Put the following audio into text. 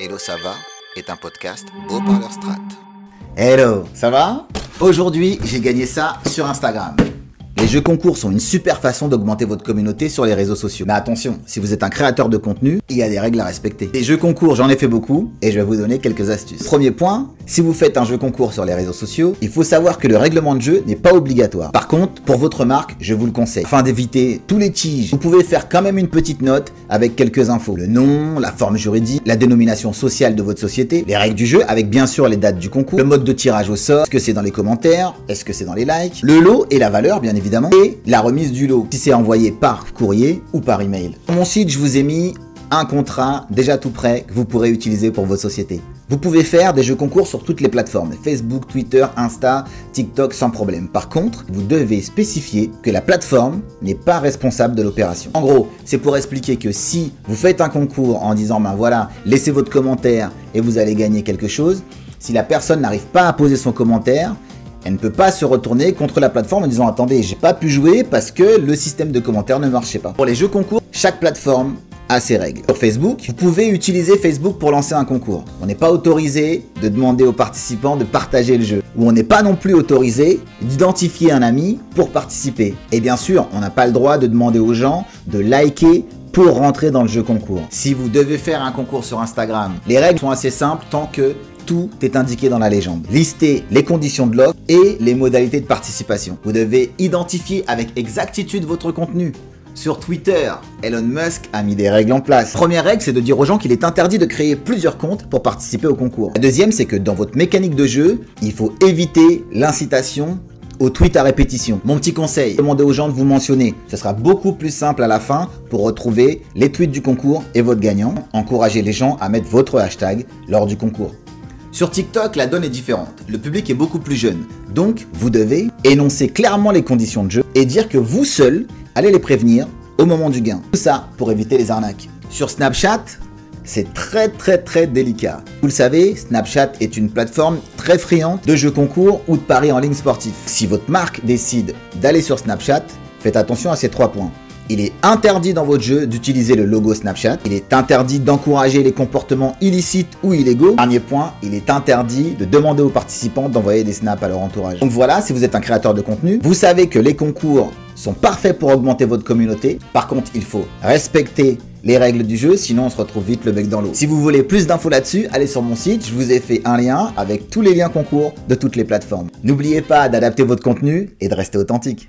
Hello ça va est un podcast Beau Parleur Strat. Hello, ça va? Aujourd'hui, j'ai gagné ça sur Instagram. Les jeux concours sont une super façon d'augmenter votre communauté sur les réseaux sociaux. Mais attention, si vous êtes un créateur de contenu, il y a des règles à respecter. Les jeux concours, j'en ai fait beaucoup et je vais vous donner quelques astuces. Premier point, si vous faites un jeu concours sur les réseaux sociaux, il faut savoir que le règlement de jeu n'est pas obligatoire. Par contre, pour votre marque, je vous le conseille. Afin d'éviter tous les tiges, vous pouvez faire quand même une petite note avec quelques infos. Le nom, la forme juridique, la dénomination sociale de votre société, les règles du jeu avec bien sûr les dates du concours, le mode de tirage au sort, est-ce que c'est dans les commentaires, est-ce que c'est dans les likes, le lot et la valeur bien évidemment et la remise du lot, si c'est envoyé par courrier ou par email. Sur mon site, je vous ai mis un contrat déjà tout prêt que vous pourrez utiliser pour votre société. Vous pouvez faire des jeux concours sur toutes les plateformes, Facebook, Twitter, Insta, TikTok sans problème. Par contre, vous devez spécifier que la plateforme n'est pas responsable de l'opération. En gros, c'est pour expliquer que si vous faites un concours en disant ben voilà, laissez votre commentaire et vous allez gagner quelque chose, si la personne n'arrive pas à poser son commentaire, elle ne peut pas se retourner contre la plateforme en disant attendez, j'ai pas pu jouer parce que le système de commentaires ne marchait pas. Pour les jeux concours, chaque plateforme a ses règles. Sur Facebook, vous pouvez utiliser Facebook pour lancer un concours. On n'est pas autorisé de demander aux participants de partager le jeu. Ou on n'est pas non plus autorisé d'identifier un ami pour participer. Et bien sûr, on n'a pas le droit de demander aux gens de liker pour rentrer dans le jeu concours. Si vous devez faire un concours sur Instagram, les règles sont assez simples tant que tout est indiqué dans la légende. Listez les conditions de l'offre et les modalités de participation. Vous devez identifier avec exactitude votre contenu. Sur Twitter, Elon Musk a mis des règles en place. Première règle, c'est de dire aux gens qu'il est interdit de créer plusieurs comptes pour participer au concours. La deuxième, c'est que dans votre mécanique de jeu, il faut éviter l'incitation au tweet à répétition. Mon petit conseil, demandez aux gens de vous mentionner. Ce sera beaucoup plus simple à la fin pour retrouver les tweets du concours et votre gagnant. Encouragez les gens à mettre votre hashtag lors du concours. Sur TikTok, la donne est différente. Le public est beaucoup plus jeune. Donc, vous devez énoncer clairement les conditions de jeu et dire que vous seul allez les prévenir au moment du gain. Tout ça pour éviter les arnaques. Sur Snapchat, c'est très très très délicat. Vous le savez, Snapchat est une plateforme très friande de jeux concours ou de paris en ligne sportif. Si votre marque décide d'aller sur Snapchat, faites attention à ces trois points. Il est interdit dans votre jeu d'utiliser le logo Snapchat. Il est interdit d'encourager les comportements illicites ou illégaux. Dernier point, il est interdit de demander aux participants d'envoyer des snaps à leur entourage. Donc voilà, si vous êtes un créateur de contenu, vous savez que les concours sont parfaits pour augmenter votre communauté. Par contre, il faut respecter les règles du jeu, sinon on se retrouve vite le bec dans l'eau. Si vous voulez plus d'infos là-dessus, allez sur mon site, je vous ai fait un lien avec tous les liens concours de toutes les plateformes. N'oubliez pas d'adapter votre contenu et de rester authentique.